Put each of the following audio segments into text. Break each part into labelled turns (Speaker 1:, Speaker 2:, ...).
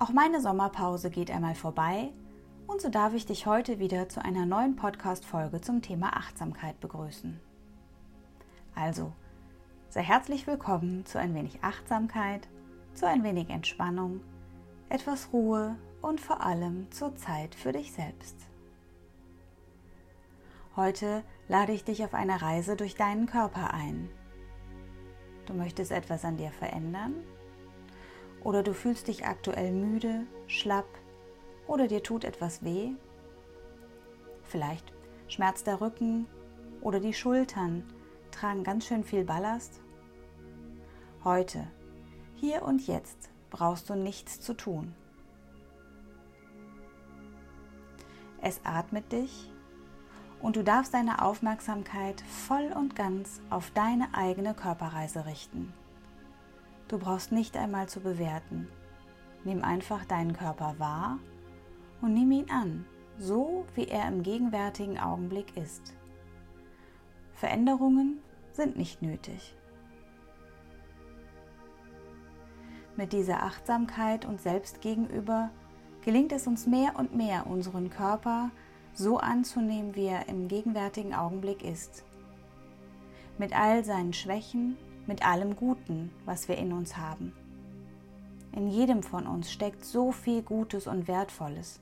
Speaker 1: Auch meine Sommerpause geht einmal vorbei und so darf ich dich heute wieder zu einer neuen Podcast-Folge zum Thema Achtsamkeit begrüßen. Also, sei herzlich willkommen zu ein wenig Achtsamkeit, zu ein wenig Entspannung, etwas Ruhe und vor allem zur Zeit für dich selbst. Heute lade ich dich auf eine Reise durch deinen Körper ein. Du möchtest etwas an dir verändern oder du fühlst dich aktuell müde, schlapp oder dir tut etwas weh. Vielleicht schmerzt der Rücken oder die Schultern tragen ganz schön viel Ballast. Heute, hier und jetzt brauchst du nichts zu tun. Es atmet dich und du darfst deine Aufmerksamkeit voll und ganz auf deine eigene Körperreise richten. Du brauchst nicht einmal zu bewerten. Nimm einfach deinen Körper wahr und nimm ihn an, so wie er im gegenwärtigen Augenblick ist. Veränderungen sind nicht nötig. Mit dieser Achtsamkeit und Selbst gegenüber gelingt es uns mehr und mehr, unseren Körper so anzunehmen, wie er im gegenwärtigen Augenblick ist. Mit all seinen Schwächen, mit allem Guten, was wir in uns haben. In jedem von uns steckt so viel Gutes und Wertvolles.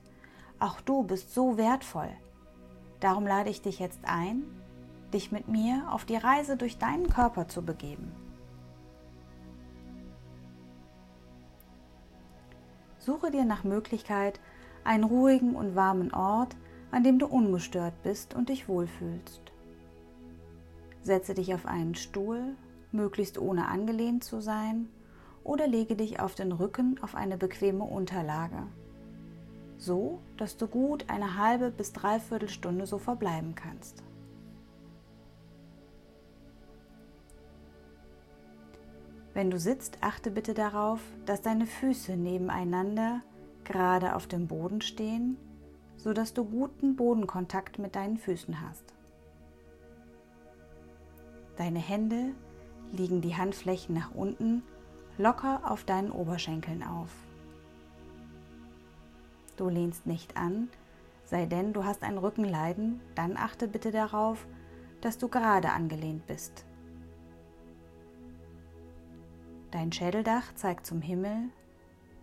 Speaker 1: Auch du bist so wertvoll. Darum lade ich dich jetzt ein, dich mit mir auf die Reise durch deinen Körper zu begeben. Suche dir nach Möglichkeit einen ruhigen und warmen Ort, an dem du ungestört bist und dich wohlfühlst. Setze dich auf einen Stuhl, möglichst ohne angelehnt zu sein, oder lege dich auf den Rücken auf eine bequeme Unterlage, so dass du gut eine halbe bis dreiviertel Stunde so verbleiben kannst. Wenn du sitzt, achte bitte darauf, dass deine Füße nebeneinander gerade auf dem Boden stehen sodass du guten Bodenkontakt mit deinen Füßen hast. Deine Hände liegen die Handflächen nach unten locker auf deinen Oberschenkeln auf. Du lehnst nicht an, sei denn du hast ein Rückenleiden, dann achte bitte darauf, dass du gerade angelehnt bist. Dein Schädeldach zeigt zum Himmel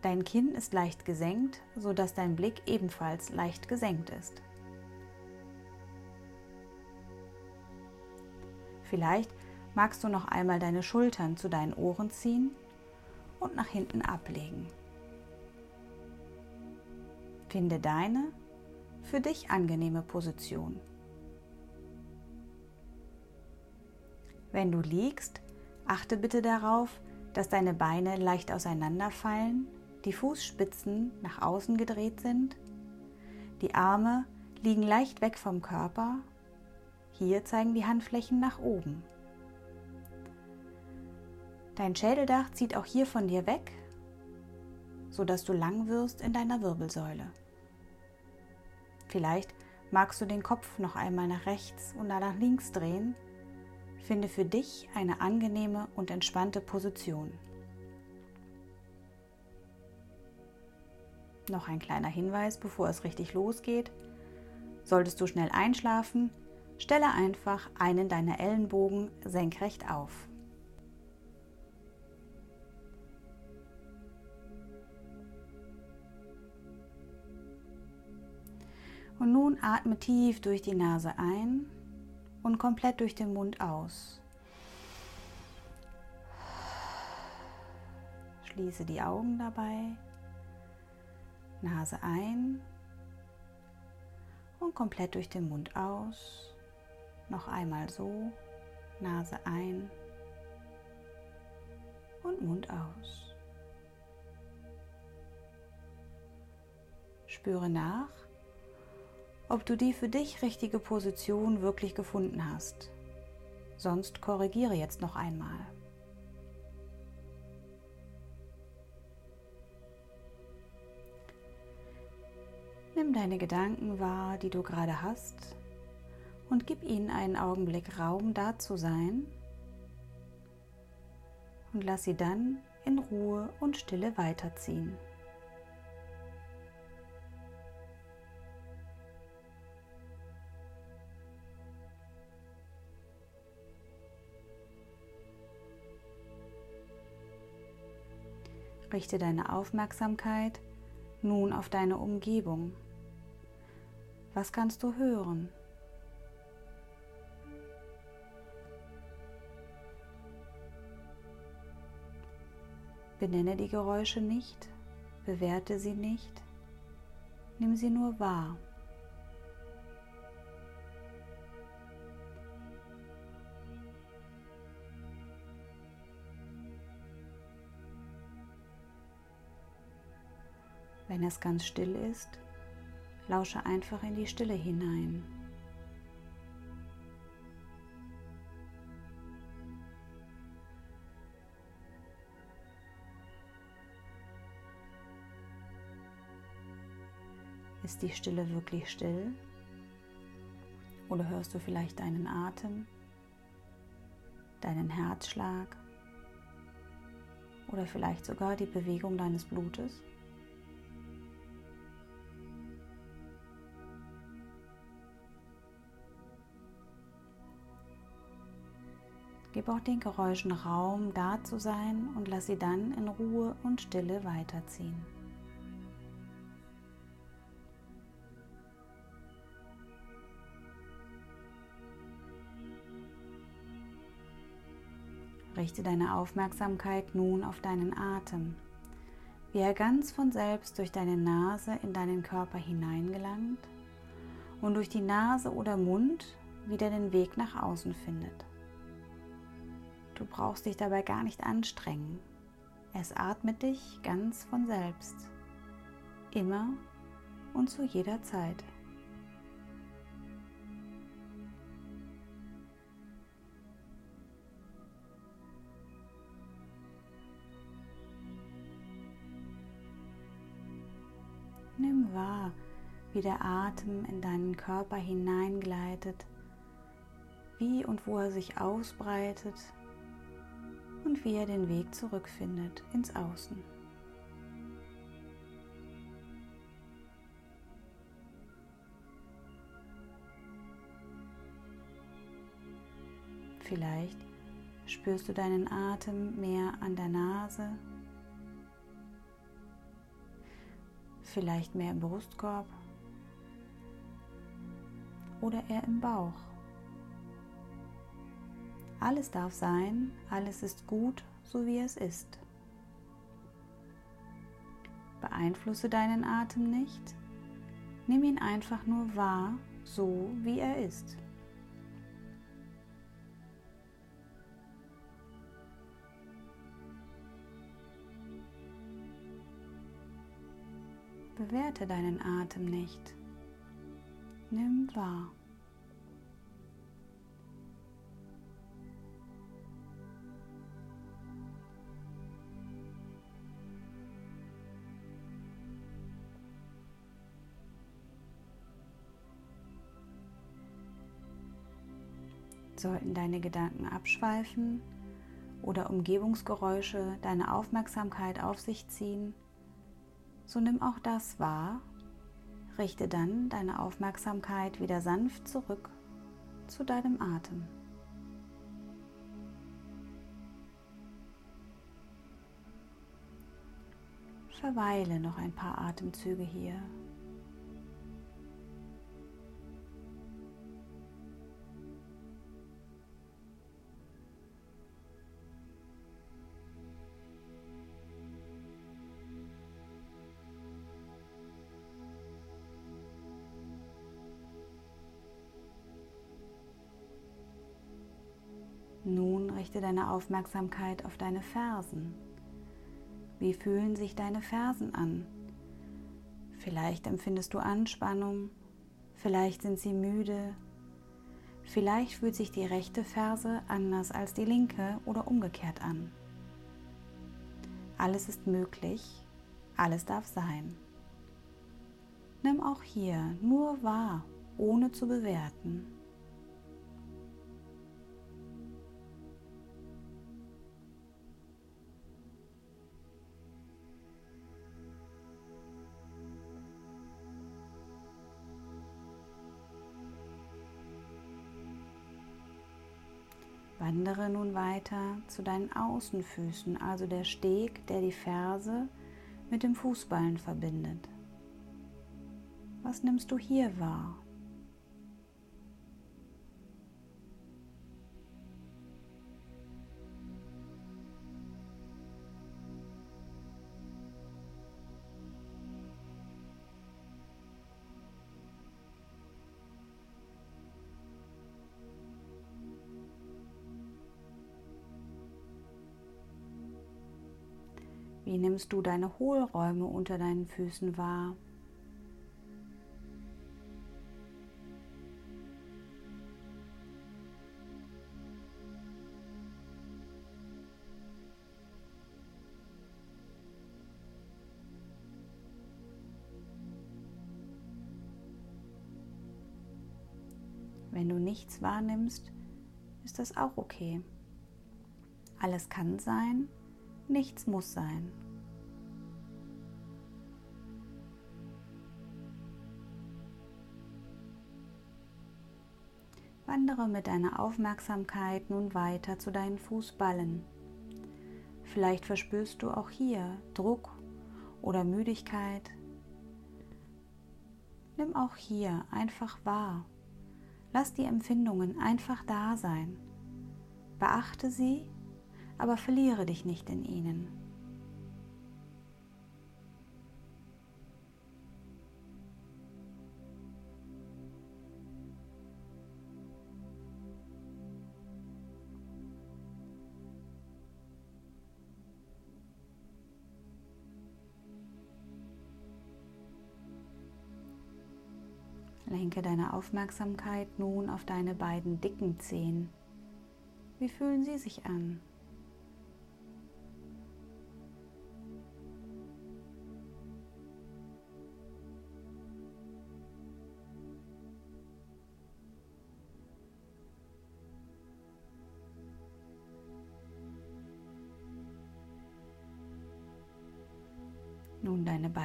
Speaker 1: Dein Kinn ist leicht gesenkt, sodass dein Blick ebenfalls leicht gesenkt ist. Vielleicht magst du noch einmal deine Schultern zu deinen Ohren ziehen und nach hinten ablegen. Finde deine für dich angenehme Position. Wenn du liegst, achte bitte darauf, dass deine Beine leicht auseinanderfallen die Fußspitzen nach außen gedreht sind, die Arme liegen leicht weg vom Körper, hier zeigen die Handflächen nach oben. Dein Schädeldach zieht auch hier von dir weg, sodass du lang wirst in deiner Wirbelsäule. Vielleicht magst du den Kopf noch einmal nach rechts und nach links drehen. Finde für dich eine angenehme und entspannte Position. Noch ein kleiner Hinweis, bevor es richtig losgeht. Solltest du schnell einschlafen, stelle einfach einen deiner Ellenbogen senkrecht auf. Und nun atme tief durch die Nase ein und komplett durch den Mund aus. Schließe die Augen dabei Nase ein und komplett durch den Mund aus. Noch einmal so, Nase ein und Mund aus. Spüre nach, ob du die für dich richtige Position wirklich gefunden hast. Sonst korrigiere jetzt noch einmal. Nimm deine Gedanken wahr, die du gerade hast, und gib ihnen einen Augenblick Raum, da zu sein. Und lass sie dann in Ruhe und Stille weiterziehen. Richte deine Aufmerksamkeit nun auf deine Umgebung. Was kannst du hören? Benenne die Geräusche nicht, bewerte sie nicht, nimm sie nur wahr. Wenn es ganz still ist, lausche einfach in die Stille hinein. Ist die Stille wirklich still? Oder hörst du vielleicht deinen Atem, deinen Herzschlag oder vielleicht sogar die Bewegung deines Blutes? Gib auch den Geräuschen Raum, da zu sein und lass sie dann in Ruhe und Stille weiterziehen. Richte deine Aufmerksamkeit nun auf deinen Atem, wie er ganz von selbst durch deine Nase in deinen Körper hineingelangt und durch die Nase oder Mund wieder den Weg nach außen findet. Du brauchst dich dabei gar nicht anstrengen. Es atmet dich ganz von selbst. Immer und zu jeder Zeit. Nimm wahr, wie der Atem in deinen Körper hineingleitet, wie und wo er sich ausbreitet und wie er den Weg zurückfindet ins Außen. Vielleicht spürst du deinen Atem mehr an der Nase, vielleicht mehr im Brustkorb oder eher im Bauch. Alles darf sein, alles ist gut, so wie es ist. Beeinflusse deinen Atem nicht, nimm ihn einfach nur wahr, so wie er ist. Bewerte deinen Atem nicht. Nimm wahr. Sollten deine Gedanken abschweifen oder Umgebungsgeräusche deine Aufmerksamkeit auf sich ziehen, so nimm auch das wahr, richte dann deine Aufmerksamkeit wieder sanft zurück zu deinem Atem. Verweile noch ein paar Atemzüge hier. Richte deine Aufmerksamkeit auf deine Fersen. Wie fühlen sich deine Fersen an? Vielleicht empfindest du Anspannung, vielleicht sind sie müde, vielleicht fühlt sich die rechte Ferse anders als die linke oder umgekehrt an. Alles ist möglich, alles darf sein. Nimm auch hier nur wahr, ohne zu bewerten. Wandere nun weiter zu deinen Außenfüßen, also der Steg, der die Ferse mit dem Fußballen verbindet. Was nimmst du hier wahr? Wie nimmst du deine Hohlräume unter deinen Füßen wahr? Wenn du nichts wahrnimmst, ist das auch okay. Alles kann sein Nichts muss sein. Wandere mit deiner Aufmerksamkeit nun weiter zu deinen Fußballen. Vielleicht verspürst du auch hier Druck oder Müdigkeit. Nimm auch hier einfach wahr. Lass die Empfindungen einfach da sein. Beachte sie aber verliere dich nicht in ihnen. Lenke deine Aufmerksamkeit nun auf deine beiden dicken Zehen. Wie fühlen sie sich an?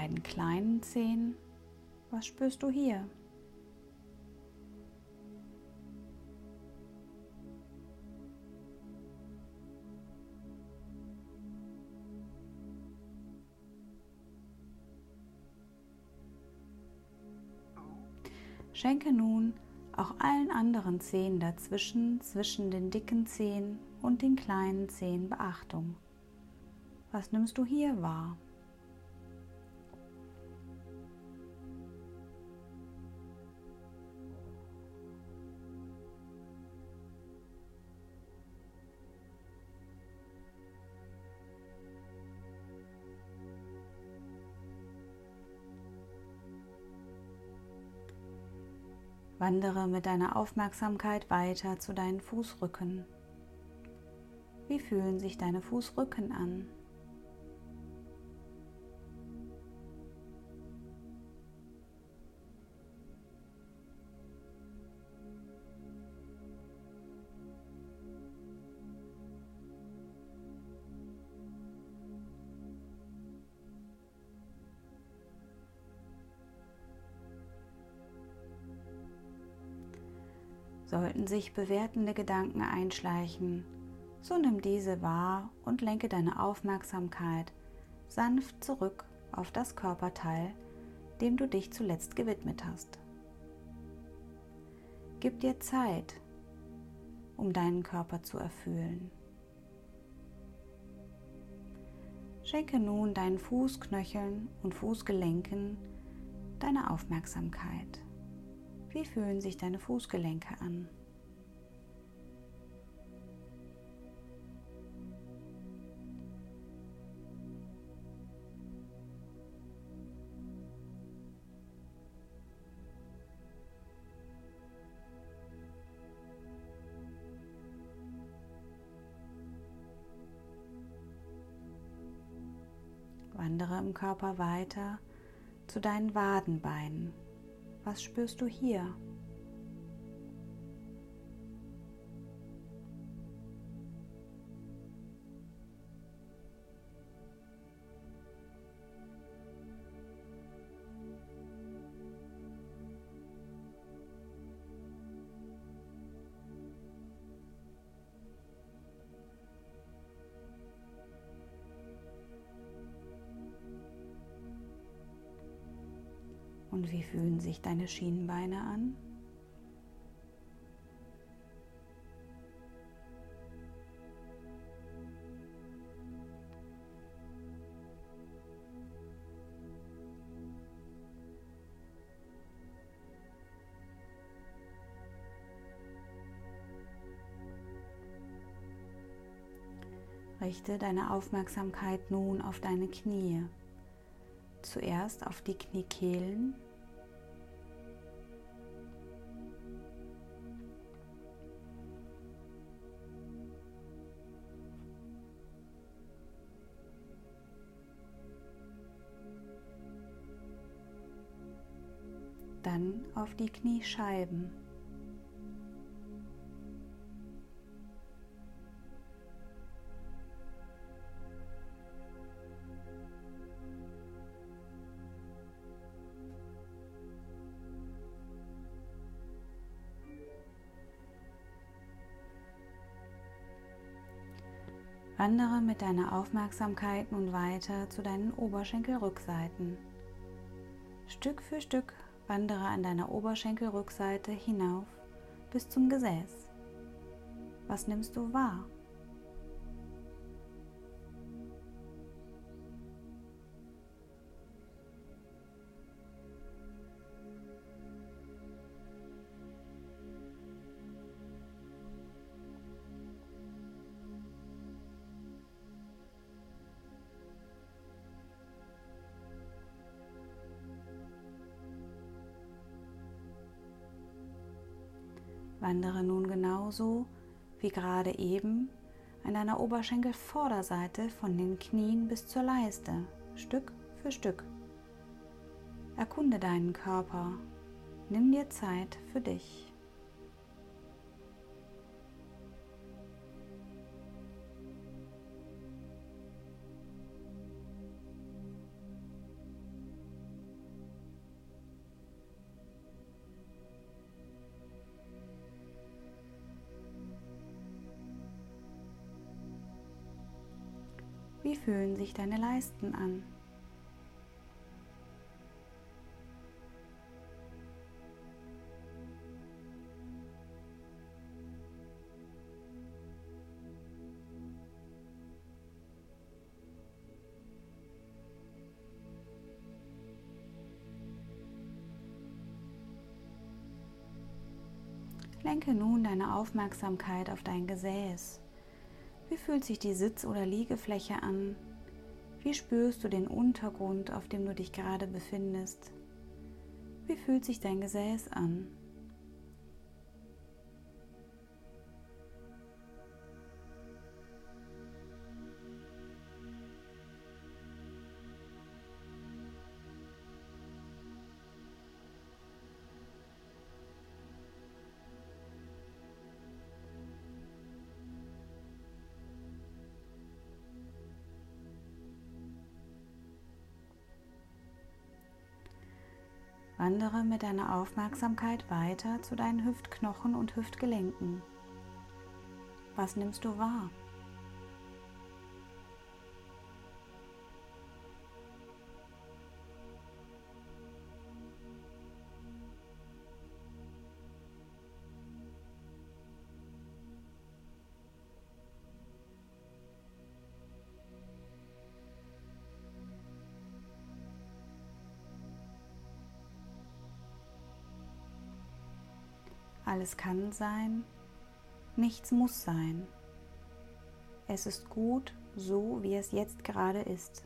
Speaker 1: Beiden kleinen Zehen. Was spürst du hier? Schenke nun auch allen anderen Zehen dazwischen, zwischen den dicken Zehen und den kleinen Zehen Beachtung. Was nimmst du hier wahr? Wandere mit deiner Aufmerksamkeit weiter zu deinen Fußrücken. Wie fühlen sich deine Fußrücken an? Sich bewertende Gedanken einschleichen, so nimm diese wahr und lenke deine Aufmerksamkeit sanft zurück auf das Körperteil, dem du dich zuletzt gewidmet hast. Gib dir Zeit, um deinen Körper zu erfüllen. Schenke nun deinen Fußknöcheln und Fußgelenken deine Aufmerksamkeit. Wie fühlen sich deine Fußgelenke an? Im Körper weiter zu deinen Wadenbeinen. Was spürst du hier? Und wie fühlen sich deine Schienenbeine an? Richte deine Aufmerksamkeit nun auf deine Knie. Zuerst auf die Kniekehlen. Auf die Kniescheiben. Wandere mit deiner Aufmerksamkeit nun weiter zu deinen Oberschenkelrückseiten. Stück für Stück wandere an deiner Oberschenkelrückseite hinauf bis zum Gesäß. Was nimmst du wahr? Wandere nun genauso wie gerade eben an deiner Oberschenkelvorderseite von den Knien bis zur Leiste, Stück für Stück. Erkunde deinen Körper, nimm dir Zeit für dich. Wie fühlen sich deine Leisten an? Lenke nun deine Aufmerksamkeit auf dein Gesäß. Wie fühlt sich die Sitz- oder Liegefläche an? Wie spürst du den Untergrund, auf dem du dich gerade befindest? Wie fühlt sich dein Gesäß an? Wandere mit deiner Aufmerksamkeit weiter zu deinen Hüftknochen und Hüftgelenken. Was nimmst du wahr? Alles kann sein, nichts muss sein. Es ist gut so, wie es jetzt gerade ist.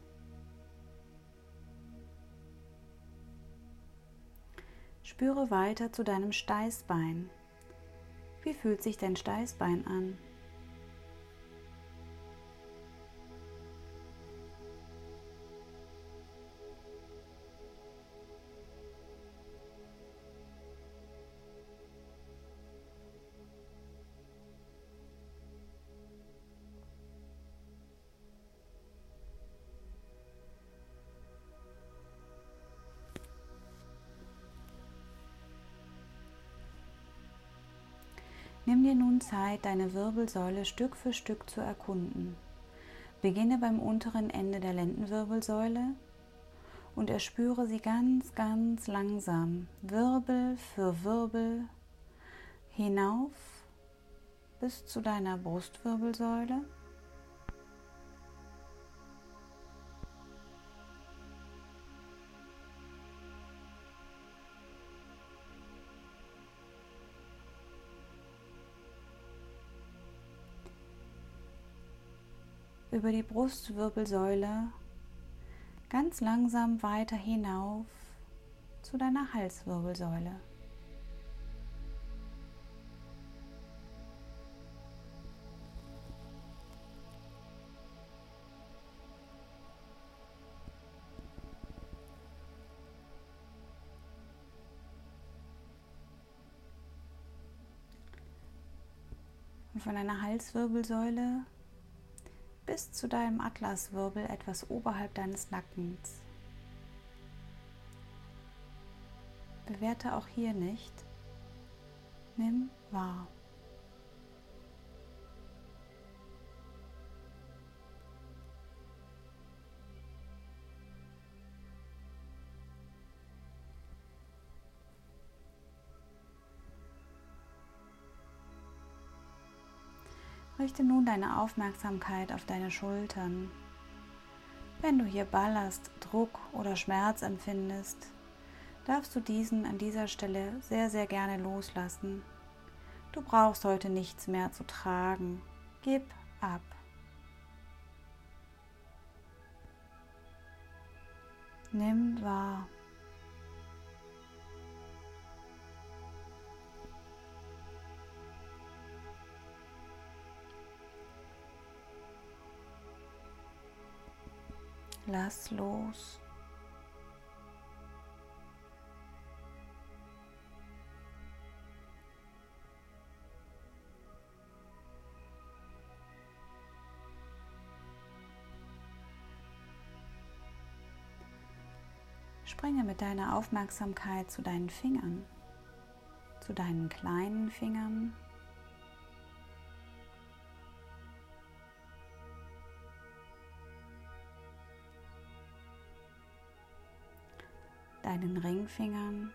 Speaker 1: Spüre weiter zu deinem Steißbein. Wie fühlt sich dein Steißbein an? Nimm dir nun Zeit, deine Wirbelsäule Stück für Stück zu erkunden. Beginne beim unteren Ende der Lendenwirbelsäule und erspüre sie ganz, ganz langsam, Wirbel für Wirbel hinauf bis zu deiner Brustwirbelsäule. Über die Brustwirbelsäule ganz langsam weiter hinauf zu deiner Halswirbelsäule. Von deiner Halswirbelsäule bis zu deinem Atlaswirbel etwas oberhalb deines Nackens. Bewerte auch hier nicht. Nimm wahr. Richte nun deine Aufmerksamkeit auf deine Schultern. Wenn du hier Ballast, Druck oder Schmerz empfindest, darfst du diesen an dieser Stelle sehr, sehr gerne loslassen. Du brauchst heute nichts mehr zu tragen. Gib ab. Nimm wahr. Lass los. Springe mit deiner Aufmerksamkeit zu deinen Fingern, zu deinen kleinen Fingern deinen Ringfingern.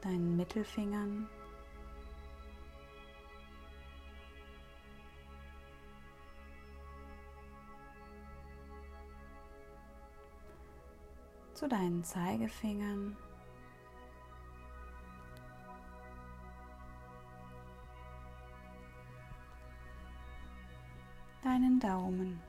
Speaker 1: deinen Mittelfingern. zu deinen Zeigefingern. Deinen Daumen.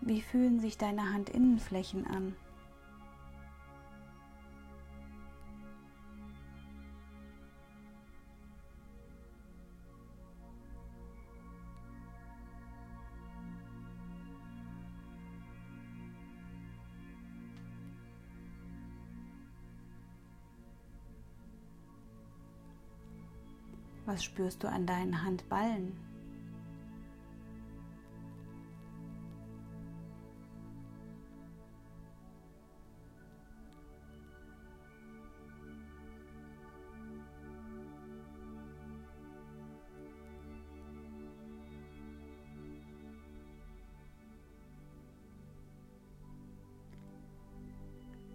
Speaker 1: Wie fühlen sich deine Handinnenflächen an? Was spürst du an deinen Handballen?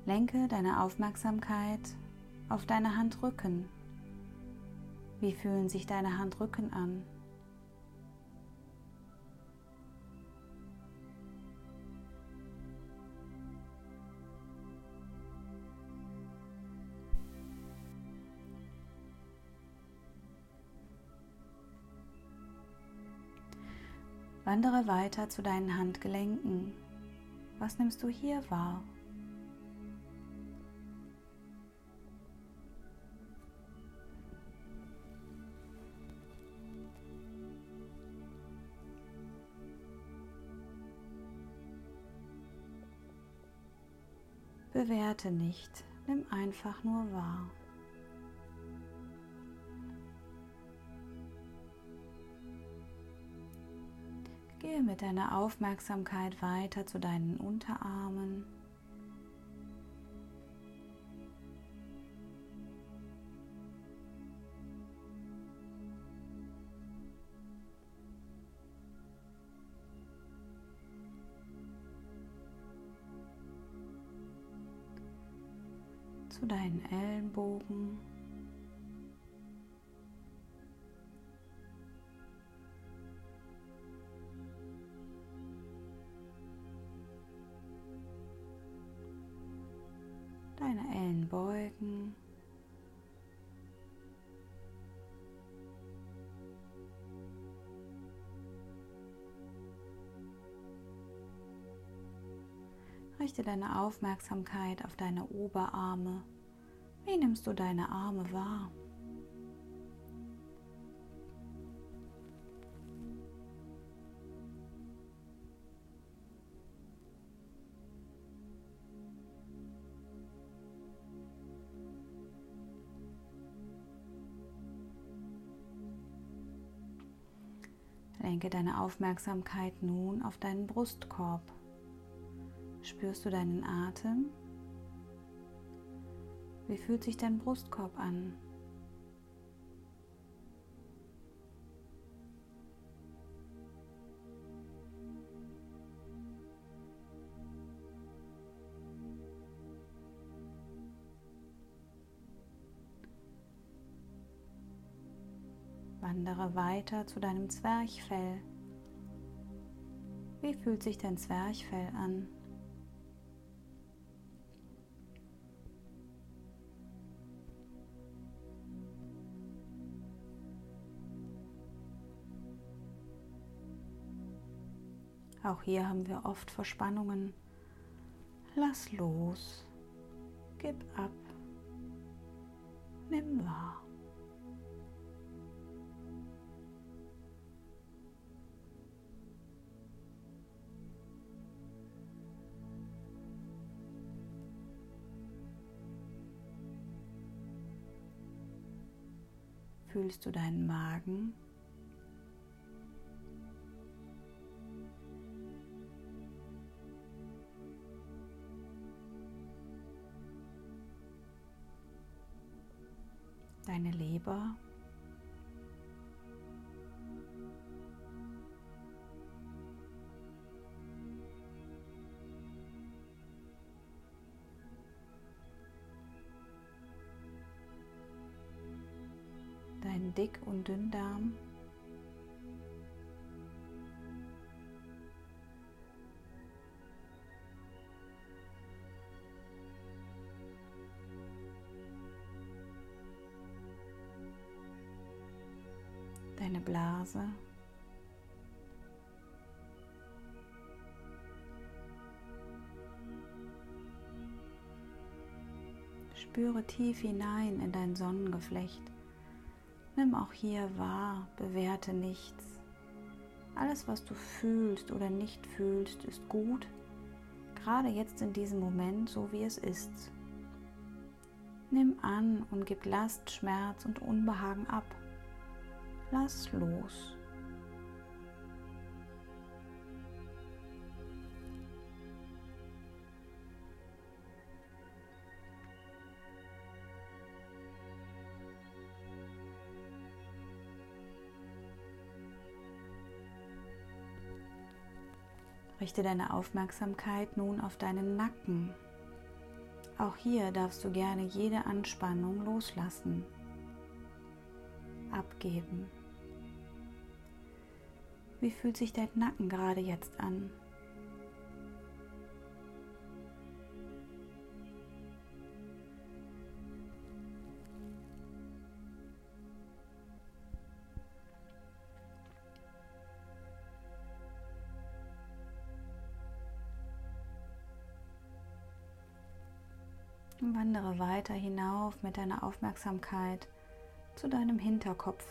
Speaker 1: Lenke deine Aufmerksamkeit auf deine Handrücken wie fühlen sich deine Handrücken an? Wandere weiter zu deinen Handgelenken. Was nimmst du hier wahr? Bewerte nicht, nimm einfach nur wahr. Gehe mit deiner Aufmerksamkeit weiter zu deinen Unterarmen. Zu deinen Ellenbogen. Deine Aufmerksamkeit auf deine Oberarme. Wie nimmst du deine Arme wahr? Lenke deine Aufmerksamkeit nun auf deinen Brustkorb. Spürst du deinen Atem? Wie fühlt sich dein Brustkorb an? Wandere weiter zu deinem Zwerchfell. Wie fühlt sich dein Zwerchfell an? Auch hier haben wir oft Verspannungen. Lass los, gib ab, nimm wahr. Fühlst du deinen Magen? Deine Leber. Dein Dick- und Dünndarm. Blase. Spüre tief hinein in dein Sonnengeflecht. Nimm auch hier wahr, bewerte nichts. Alles, was du fühlst oder nicht fühlst, ist gut, gerade jetzt in diesem Moment, so wie es ist. Nimm an und gib Last, Schmerz und Unbehagen ab. Lass los. Richte deine Aufmerksamkeit nun auf deinen Nacken. Auch hier darfst du gerne jede Anspannung loslassen, abgeben. Wie fühlt sich dein Nacken gerade jetzt an? Wandere weiter hinauf mit deiner Aufmerksamkeit zu deinem Hinterkopf.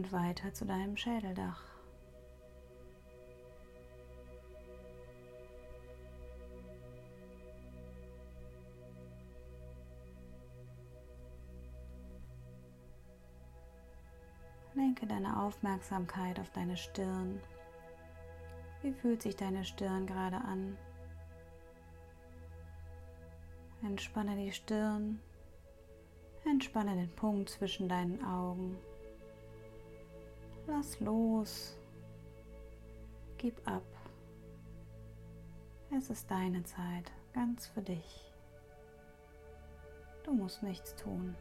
Speaker 1: Und weiter zu deinem Schädeldach. Lenke deine Aufmerksamkeit auf deine Stirn. Wie fühlt sich deine Stirn gerade an? Entspanne die Stirn, entspanne den Punkt zwischen deinen Augen. Lass los, gib ab. Es ist deine Zeit, ganz für dich. Du musst nichts tun.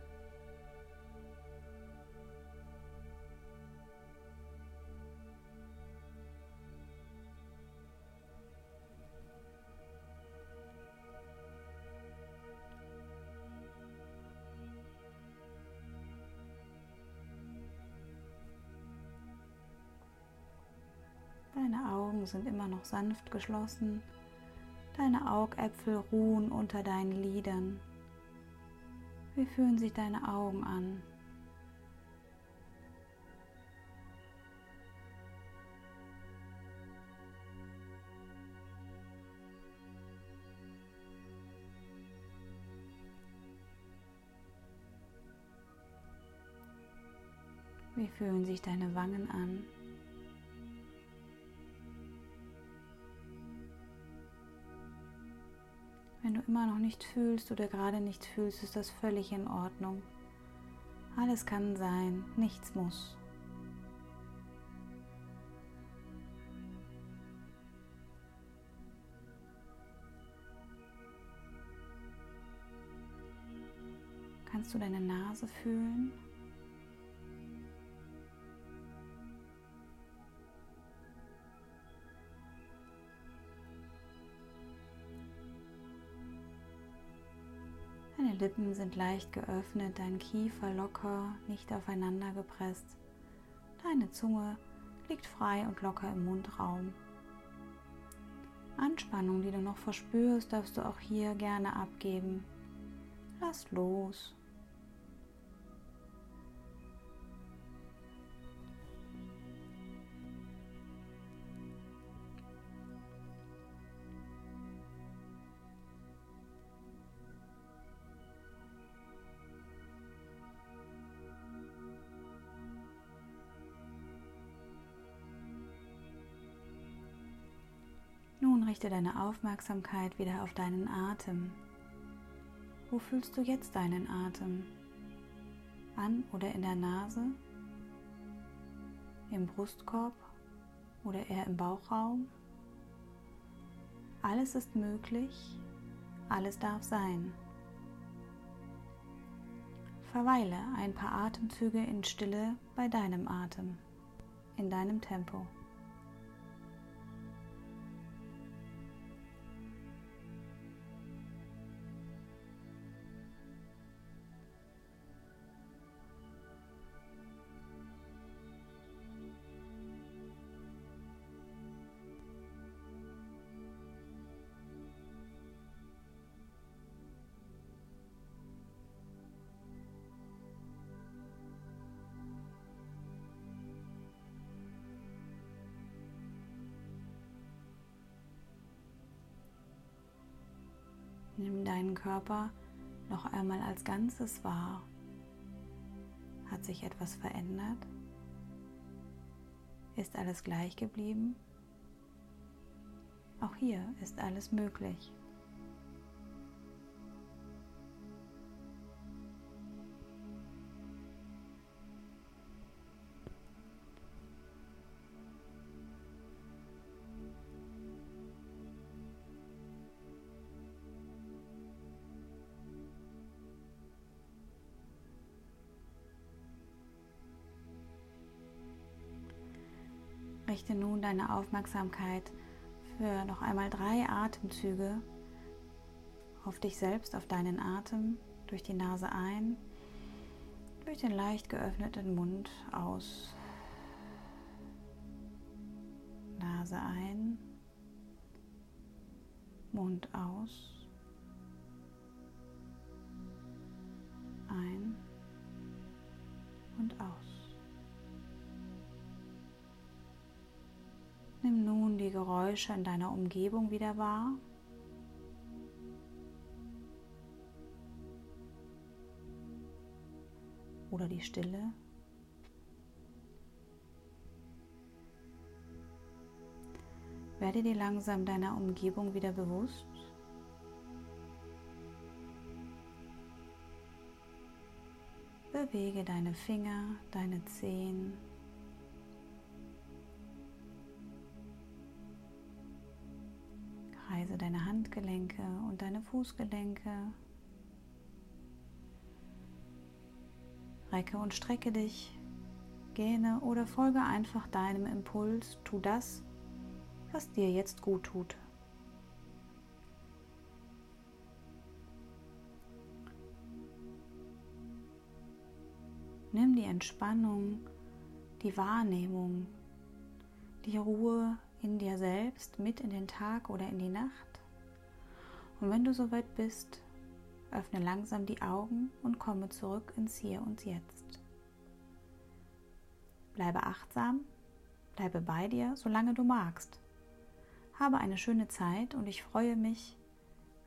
Speaker 1: Deine Augen sind immer noch sanft geschlossen. Deine Augäpfel ruhen unter deinen Lidern. Wie fühlen sich deine Augen an? Wie fühlen sich deine Wangen an? Du immer noch nicht fühlst oder gerade nicht fühlst, ist das völlig in Ordnung. Alles kann sein, nichts muss. Kannst du deine Nase fühlen? Lippen sind leicht geöffnet, dein Kiefer locker, nicht aufeinander gepresst. Deine Zunge liegt frei und locker im Mundraum. Anspannung, die du noch verspürst, darfst du auch hier gerne abgeben. Lass los. Richte deine Aufmerksamkeit wieder auf deinen Atem. Wo fühlst du jetzt deinen Atem? An oder in der Nase? Im Brustkorb oder eher im Bauchraum? Alles ist möglich, alles darf sein. Verweile ein paar Atemzüge in Stille bei deinem Atem, in deinem Tempo. Nimm deinen Körper noch einmal als Ganzes wahr. Hat sich etwas verändert? Ist alles gleich geblieben? Auch hier ist alles möglich. Richte nun deine Aufmerksamkeit für noch einmal drei Atemzüge auf dich selbst, auf deinen Atem, durch die Nase ein, durch den leicht geöffneten Mund aus. Nase ein, Mund aus, ein Geräusche in deiner Umgebung wieder wahr. Oder die Stille. Werde dir langsam deiner Umgebung wieder bewusst. Bewege deine Finger, deine Zehen. Deine Handgelenke und deine Fußgelenke. Recke und strecke dich, gähne oder folge einfach deinem Impuls. Tu das, was dir jetzt gut tut. Nimm die Entspannung, die Wahrnehmung, die Ruhe in dir selbst mit in den Tag oder in die Nacht. Und wenn du soweit bist, öffne langsam die Augen und komme zurück ins Hier und Jetzt. Bleibe achtsam, bleibe bei dir, solange du magst. Habe eine schöne Zeit und ich freue mich,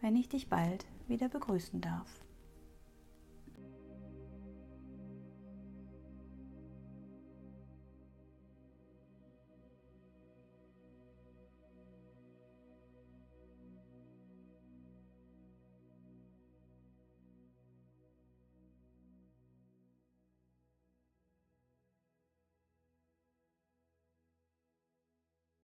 Speaker 1: wenn ich dich bald wieder begrüßen darf.